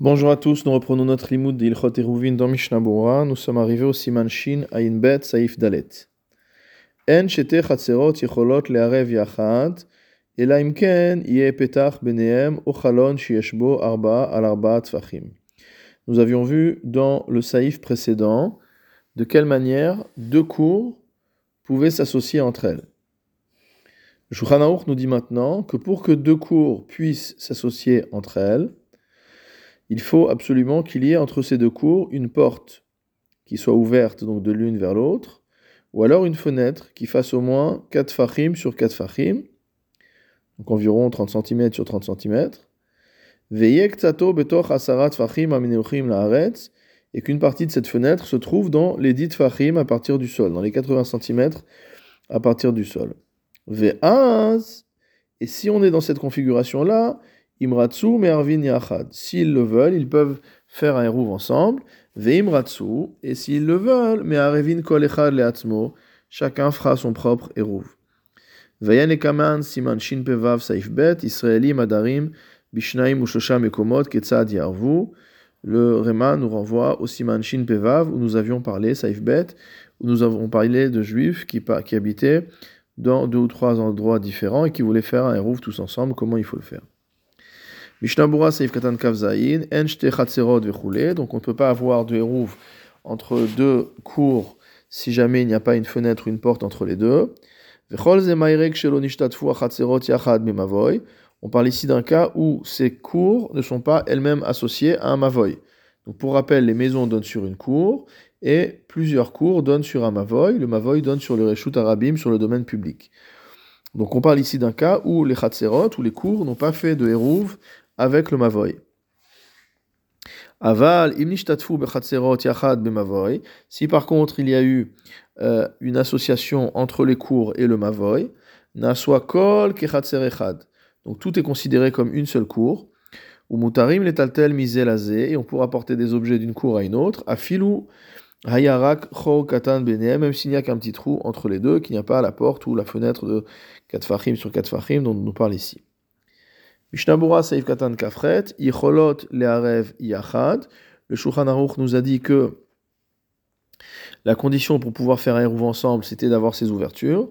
Bonjour à tous, nous reprenons notre limoud d'Ilchot Eruvin dans Mishnah Bora. Nous sommes arrivés au Siman Shin Ayin Bet Saif Dalet. En shete chatzerot yecholot le'arev yachad, אלא אם כן יהיה פתח ביניהם או חלון שיש בו ארבעה על ארבעה טפחים. Nous avions vu dans le saïf précédent de quelle manière deux cours pouvaient s'associer entre elles. Le Shulchan Aruch nous dit maintenant que pour que deux cours puissent s'associer entre elles, il faut absolument qu'il y ait entre ces deux cours une porte qui soit ouverte donc de l'une vers l'autre, ou alors une fenêtre qui fasse au moins 4 fachim sur 4 fachim, donc environ 30 cm sur 30 cm, et qu'une partie de cette fenêtre se trouve dans les 10 fachim à partir du sol, dans les 80 cm à partir du sol. Et si on est dans cette configuration-là, Imratsu Mervin Yachad. S'ils le veulent, ils peuvent faire un rouve ensemble. Veimratsu. Et s'ils le veulent, mais Arevin Kol Echad. Chacun fera son propre eruv. Vayan Ekaman Siman Shin Pevav Saif Bet. Israeli Madarim. Bishnaim Ushosha Mekomot Ketzad Yarvu. Le Rema nous renvoie au Siman Shin Pevav où nous avions parlé, Saif Bet, où nous avons parlé de juifs qui, qui habitaient dans deux ou trois endroits différents et qui voulaient faire un eruv tous ensemble. Comment il faut le faire? Donc on ne peut pas avoir de hérouv entre deux cours si jamais il n'y a pas une fenêtre ou une porte entre les deux. On parle ici d'un cas où ces cours ne sont pas elles-mêmes associées à un mavoy. Donc pour rappel, les maisons donnent sur une cour et plusieurs cours donnent sur un mavoy. Le mavoy donne sur le reshut arabim, sur le domaine public. Donc on parle ici d'un cas où les chatzerot, ou les cours, n'ont pas fait de hérouv avec le mavoy. Aval, yachad bemavoy. Si par contre il y a eu euh, une association entre les cours et le mavoy, naswa kol. Donc tout est considéré comme une seule cour. Ou mutarim letaltel et on pourra porter des objets d'une cour à une autre. Afilu hayarak katan même s'il n'y a qu'un petit trou entre les deux, qu'il n'y a pas la porte ou la fenêtre de 4 fachim sur 4 fachim dont on nous parle ici. Mishnabura Saif Katan Kafret, Yicholot Learev Yachad. Le Shulchan Aruch nous a dit que la condition pour pouvoir faire un Eruv ensemble, c'était d'avoir ces ouvertures.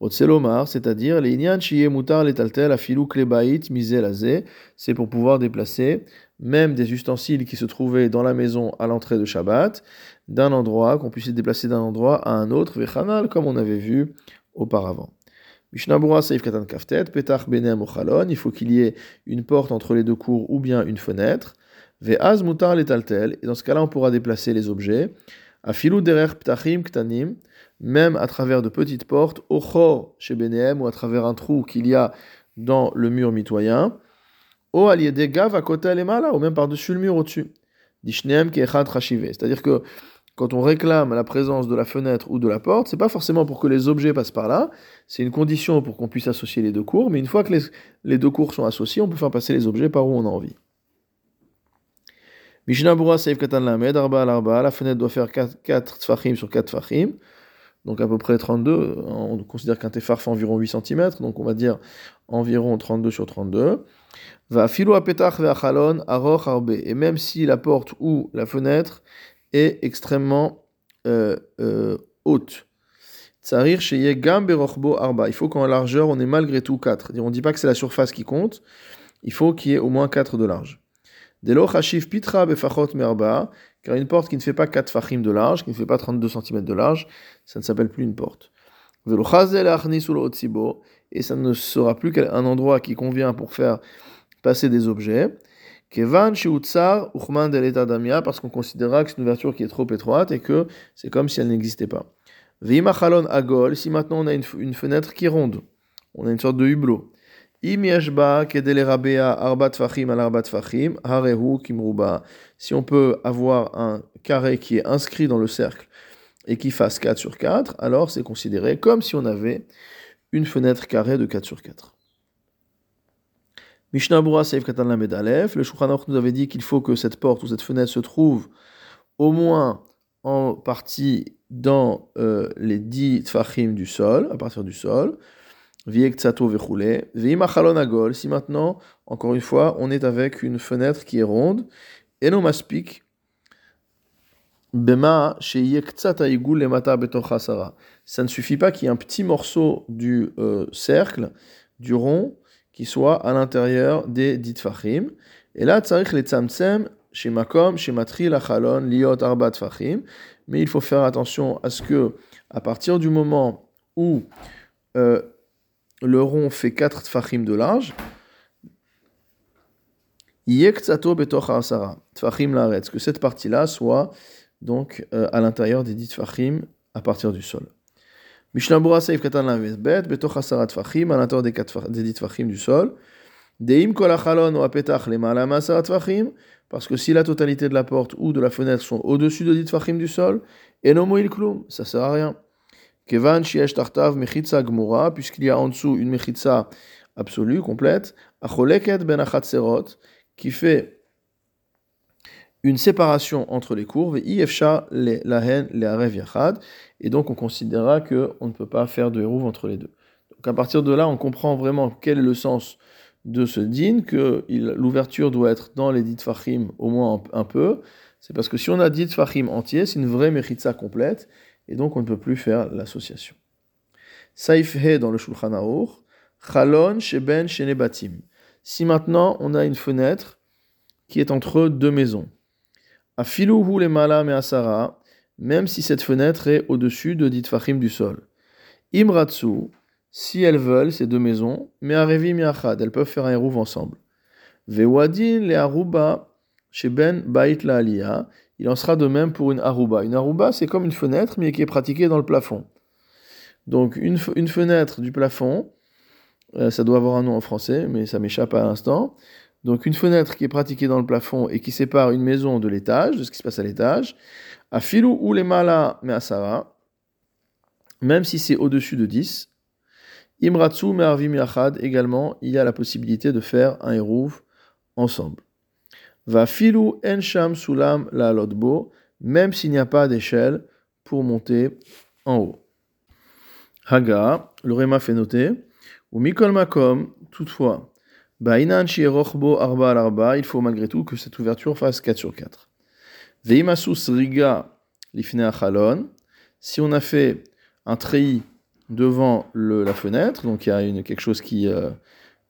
Otselomar, c'est-à-dire les Inyan Shiye Mutar Letaltel Afilou Klebait Mizelazé, c'est pour pouvoir déplacer même des ustensiles qui se trouvaient dans la maison à l'entrée de Shabbat, d'un endroit, qu'on puisse les déplacer d'un endroit à un autre, Vechanal, comme on avait vu auparavant. Il faut qu'il y ait une porte entre les deux cours ou bien une fenêtre. Ve'az Mutar et dans ce cas-là, on pourra déplacer les objets. Afilu Derer Ptachim Ktanim, même à travers de petites portes, Ochor chez Benem, ou à travers un trou qu'il y a dans le mur mitoyen. O Aliede Gav à côté ou même par-dessus le mur au-dessus. Dishneem Kechad C'est-à-dire que quand on réclame la présence de la fenêtre ou de la porte, c'est pas forcément pour que les objets passent par là, c'est une condition pour qu'on puisse associer les deux cours, mais une fois que les, deux cours sont associés, on peut faire passer les objets par où on a envie. Mishnah Bura Seif Katan Lamed, Arba Arba, la fenêtre doit faire 4, 4 tfachim sur 4 tfachim, donc à peu près 32, on considère qu'un tefar fait environ 8 cm, donc on va dire environ 32 sur 32. Va filo apetach ve'achalon aroch arbe, et même si la porte ou la fenêtre est extrêmement euh, euh, haute. Il faut qu'en largeur, on ait malgré tout 4. On ne dit pas que c'est la surface qui compte, il faut qu'il y ait au moins 4 de large. car une porte qui ne fait pas 4 fachim de large, qui ne fait pas 32 cm de large, ça ne s'appelle plus une porte. Et ça ne sera plus qu'un endroit qui convient pour faire passer des objets. Kevan Uchman Damia, parce qu'on considérera que c'est une ouverture qui est trop étroite et que c'est comme si elle n'existait pas. Vimachalon Agol, si maintenant on a une, fenêtre qui est ronde, on a une sorte de hublot. Im Kedelerabea Arbat Fachim al Arbat Fachim, Harehu Kimruba. Si on peut avoir un carré qui est inscrit dans le cercle et qui fasse 4 sur 4, alors c'est considéré comme si on avait une fenêtre carrée de 4 sur 4. Mishnah Bura Seif Katan Aleph, le Shulchan nous avait dit qu'il faut que cette porte ou cette fenêtre se trouve au moins en partie dans euh, les dix tfachim du sol, à partir du sol. Viektato vechule. Veimachalon agol. Si maintenant, encore une fois, on est avec une fenêtre qui est ronde Eno maspik, bema Ça ne suffit pas qu'il y ait un petit morceau du euh, cercle, du rond, qui soit à l'intérieur des dit fachim. Et là, tzarich les tzamtzem, chez makom, chez matri lachalon, liot arbat fachim. Mais il faut faire attention à ce que, à partir du moment où euh, le rond fait 4 tfachim de large, yekzato betoch asara, tfachim que cette partie-là soit donc euh, à l'intérieur des dit tfachim à partir du sol. Mishnabura Seif Katan Bet, Betoch Hasarat Fachim, à l'intérieur des, des dit Fachim du sol. Deim Kol Achalon ou Apetach les Malama Hasarat Fachim, parce que si la totalité de la porte ou de la fenêtre sont au-dessus de dit Fachim du sol, Enomo Il Klum, ça sert à rien. Kevan Shiesh Tartav Mechitza Gmura, puisqu'il y a en dessous une Mechitza absolue, complète, Acholeket Ben Achatserot, qui fait une séparation entre les courbes, et donc on considérera qu'on ne peut pas faire de hérouve entre les deux. Donc à partir de là, on comprend vraiment quel est le sens de ce din, que l'ouverture doit être dans les dit fachim au moins un, peu. C'est parce que si on a dit fachim entier, c'est une vraie mechitza complète, et donc on ne peut plus faire l'association. Saif he dans le Shulchan Aruch, chalon sheben shenebatim. Si maintenant on a une fenêtre qui est entre deux maisons, Afiluhu le mala me asara, même si cette fenêtre est au-dessus de dit fachim du sol. Imratsu, si elles veulent, ces deux maisons, mais arevi miachad, elles peuvent faire un hérouve ensemble. Vewadin le aruba, chez Ben Bait la Aliyah, il en sera de même pour une aruba. Une aruba, c'est comme une fenêtre, mais qui est pratiquée dans le plafond. Donc, une, une fenêtre du plafond, euh, ça doit avoir un nom en français, mais ça m'échappe à l'instant. Donc, une fenêtre qui est pratiquée dans le plafond et qui sépare une maison de l'étage, de ce qui se passe à l'étage. À filou ou les mala mais asara, même si c'est au-dessus de 10. Imratsu me'arvim yachad, également, il y a la possibilité de faire un hérouv ensemble. Va filou ensham sulam la lotbo, même s'il n'y a pas d'échelle pour monter en haut. Haga, le Réma fait noter, ou mikol toutefois, il faut malgré tout que cette ouverture fasse 4 sur 4. Veimasus riga si on a fait un treillis devant la fenêtre, donc il y a quelque chose qui euh,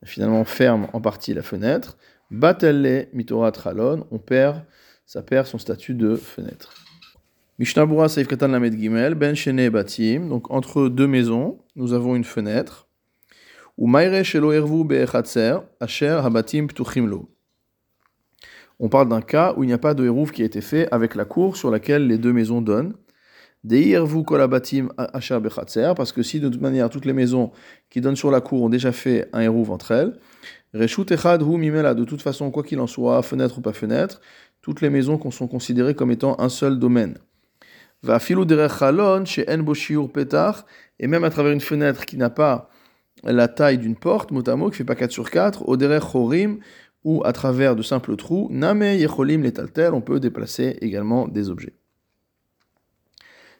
finalement ferme en partie la fenêtre, batelle chalon, on perd, ça perd son statut de fenêtre. Mishnabura Saif Katan Lamed Gimel, Ben Shene Batim, donc entre deux maisons, nous avons une fenêtre. On parle d'un cas où il n'y a pas de hérouf qui a été fait avec la cour sur laquelle les deux maisons donnent. Parce que si de toute manière toutes les maisons qui donnent sur la cour ont déjà fait un hérouf entre elles, de toute façon, quoi qu'il en soit, fenêtre ou pas fenêtre, toutes les maisons sont considérées comme étant un seul domaine. Va chez et même à travers une fenêtre qui n'a pas la taille d'une porte, motamo, qui fait pas 4 sur 4, oder chorim, ou à travers de simples trous, name yecholim letaltel, on peut déplacer également des objets.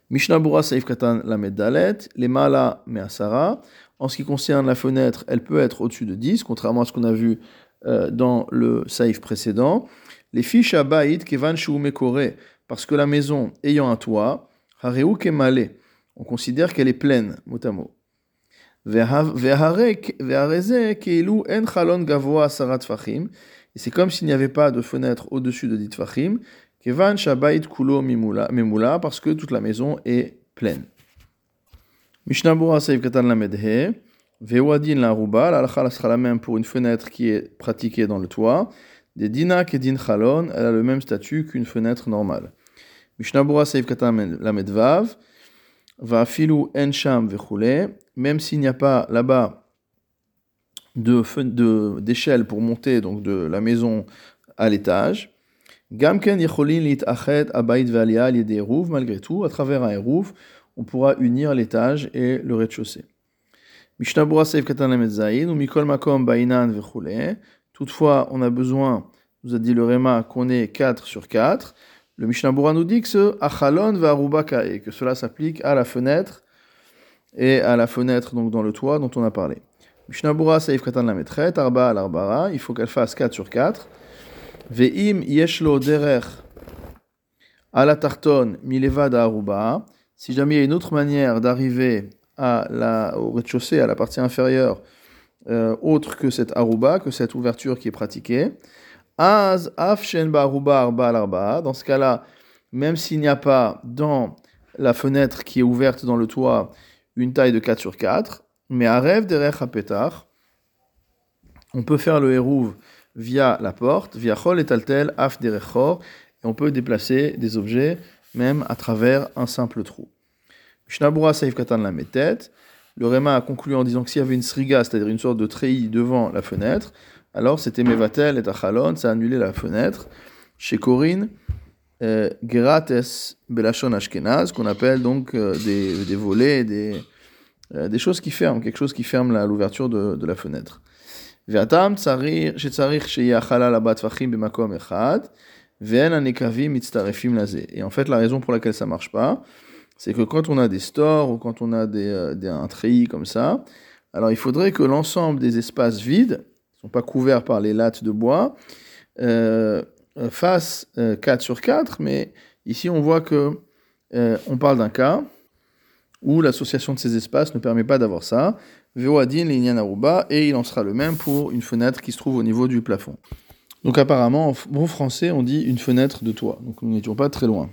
Mishnah Saif Katan Lamed Dalet, les Mala Measara. En ce qui concerne la fenêtre, elle peut être au-dessus de 10, contrairement à ce qu'on a vu euh, dans le Saif précédent. Les fiches à Baïd, Kevan Mekore, parce que la maison ayant un toit, Hareu Kemale, on considère qu'elle est pleine, mot. Et c'est comme s'il n'y avait pas de fenêtre au-dessus de dit fachim, kevan shabayit kulo memula, parce que toute la maison est pleine. Mishnah Bura Saïf Katan Lamedhe, Vewadin la Ruba, la sera même pour une fenêtre qui est pratiquée dans le toit. Des dinak et din chalon, elle a le même statut qu'une fenêtre normale. Mishnah Bura Saïf Katan Lamedvav, va filou ensham vechule, même s'il n'y a pas là-bas de d'échelle pour monter donc de la maison à l'étage. Gamken yecholin lit achet abayit valia des rouves malgré tout, à travers un eruv, on pourra unir l'étage et le rez-de-chaussée. Mishnah Bura Seif Katan ou Mikol Makom Bainan vechule. Toutefois, on a besoin, nous a dit le Réma, qu'on ait 4 sur 4. Le Mishnah Bura nous dit que ce achalon va et que cela s'applique à la fenêtre et à la fenêtre donc dans le toit dont on a parlé. Mishnah Bura saif katan la metret, arba al arbara, il faut qu'elle fasse 4 sur 4. Ve'im yeshlo derer à la tartonne milevad aruba. Si jamais il y a une autre manière d'arriver au rez-de-chaussée, à la partie inférieure, euh, autre que cette aruba, que cette ouverture qui est pratiquée, Dans ce cas-là, même s'il n'y a pas dans la fenêtre qui est ouverte dans le toit une taille de 4 sur 4, mais à rêve on peut faire le hérouv via la porte, via chol et taltel, af derechor, et on peut déplacer des objets même à travers un simple trou. Mishnabura saif katan la. Le Réma a conclu en disant que s'il y avait une sriga, c'est-à-dire une sorte de treillis devant la fenêtre, alors c'était mevatel et achalon, ça annulait la fenêtre. Chez Corinne, euh, gerates belashon ashkenaz, qu'on appelle donc euh, des, des, volets, des, euh, des choses qui ferment, quelque chose qui ferme l'ouverture de, de, la fenêtre. Ve'atam shetzarich sheyachala labat fachim b'makom echad, mitztarefim lazé. Et en fait, la raison pour laquelle ça marche pas, c'est que quand on a des stores ou quand on a des, des, un treillis comme ça, alors il faudrait que l'ensemble des espaces vides, pas couverts par les lattes de bois, euh, fasse 4 sur 4, mais ici on voit que euh, on parle d'un cas où l'association de ces espaces ne permet pas d'avoir ça. Veoadin Aruba, et il en sera le même pour une fenêtre qui se trouve au niveau du plafond. Donc apparemment, en bon français, on dit une fenêtre de toit. Donc nous n'étions pas très loin.